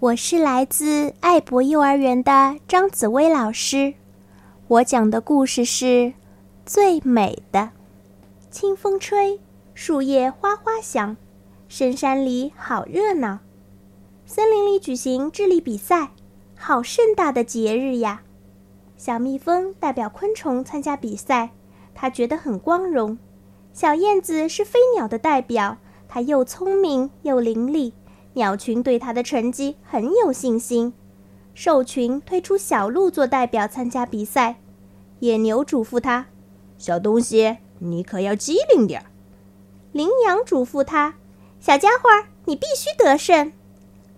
我是来自爱博幼儿园的张紫薇老师，我讲的故事是《最美的》。清风吹，树叶哗哗响，深山里好热闹。森林里举行智力比赛，好盛大的节日呀！小蜜蜂代表昆虫参加比赛，它觉得很光荣。小燕子是飞鸟的代表，它又聪明又伶俐。鸟群对它的成绩很有信心。兽群推出小鹿做代表参加比赛。野牛嘱咐他：“小东西，你可要机灵点儿。”羚羊嘱咐他：“小家伙，你必须得胜。”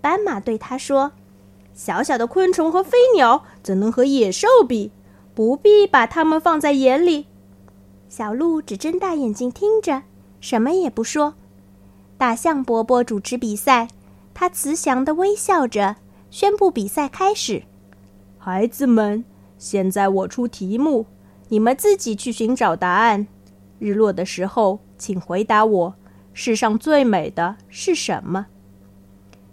斑马对他说：“小小的昆虫和飞鸟怎能和野兽比？不必把它们放在眼里。”小鹿只睁大眼睛听着，什么也不说。大象伯伯主持比赛。他慈祥地微笑着，宣布比赛开始。孩子们，现在我出题目，你们自己去寻找答案。日落的时候，请回答我：世上最美的是什么？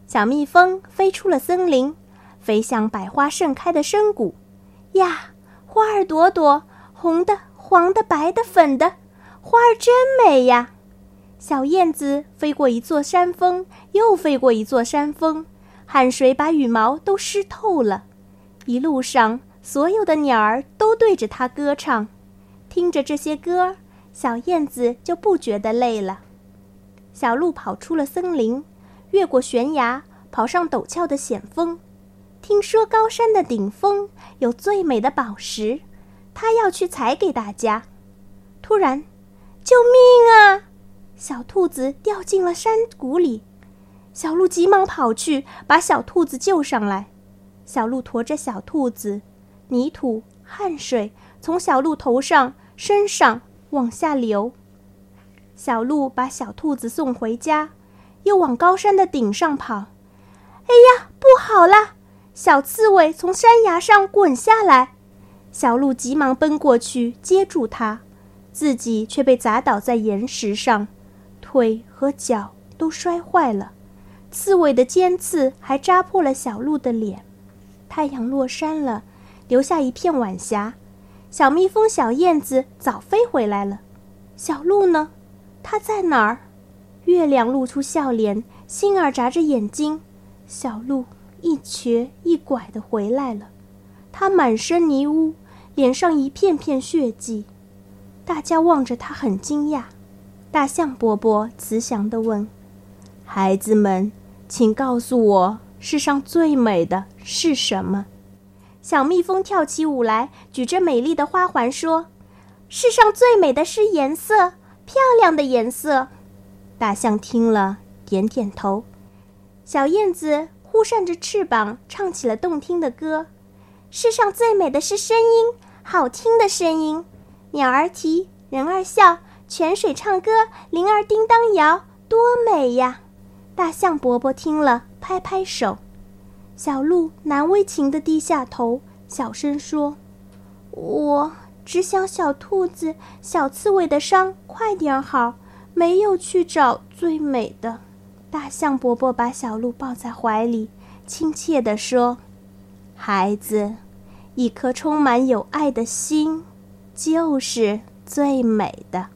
小蜜蜂飞出了森林，飞向百花盛开的深谷。呀，花儿朵朵，红的、黄的、白的、粉的，花儿真美呀！小燕子飞过一座山峰，又飞过一座山峰，汗水把羽毛都湿透了。一路上，所有的鸟儿都对着它歌唱。听着这些歌，小燕子就不觉得累了。小鹿跑出了森林，越过悬崖，跑上陡峭的险峰。听说高山的顶峰有最美的宝石，它要去采给大家。突然，救命啊！小兔子掉进了山谷里，小鹿急忙跑去把小兔子救上来。小鹿驮着小兔子，泥土、汗水从小鹿头上、身上往下流。小鹿把小兔子送回家，又往高山的顶上跑。哎呀，不好了！小刺猬从山崖上滚下来，小鹿急忙奔过去接住它，自己却被砸倒在岩石上。腿和脚都摔坏了，刺猬的尖刺还扎破了小鹿的脸。太阳落山了，留下一片晚霞。小蜜蜂、小燕子早飞回来了。小鹿呢？它在哪儿？月亮露出笑脸，星儿眨着眼睛。小鹿一瘸一拐地回来了。它满身泥污，脸上一片片血迹。大家望着它，很惊讶。大象伯伯慈祥地问：“孩子们，请告诉我，世上最美的是什么？”小蜜蜂跳起舞来，举着美丽的花环说：“世上最美的是颜色，漂亮的颜色。”大象听了，点点头。小燕子忽扇着翅膀，唱起了动听的歌：“世上最美的是声音，好听的声音。鸟儿啼，人儿笑。”泉水唱歌，铃儿叮当摇，多美呀！大象伯伯听了，拍拍手。小鹿难为情地低下头，小声说：“我只想小兔子、小刺猬的伤快点好，没有去找最美的。”大象伯伯把小鹿抱在怀里，亲切地说：“孩子，一颗充满有爱的心，就是最美的。”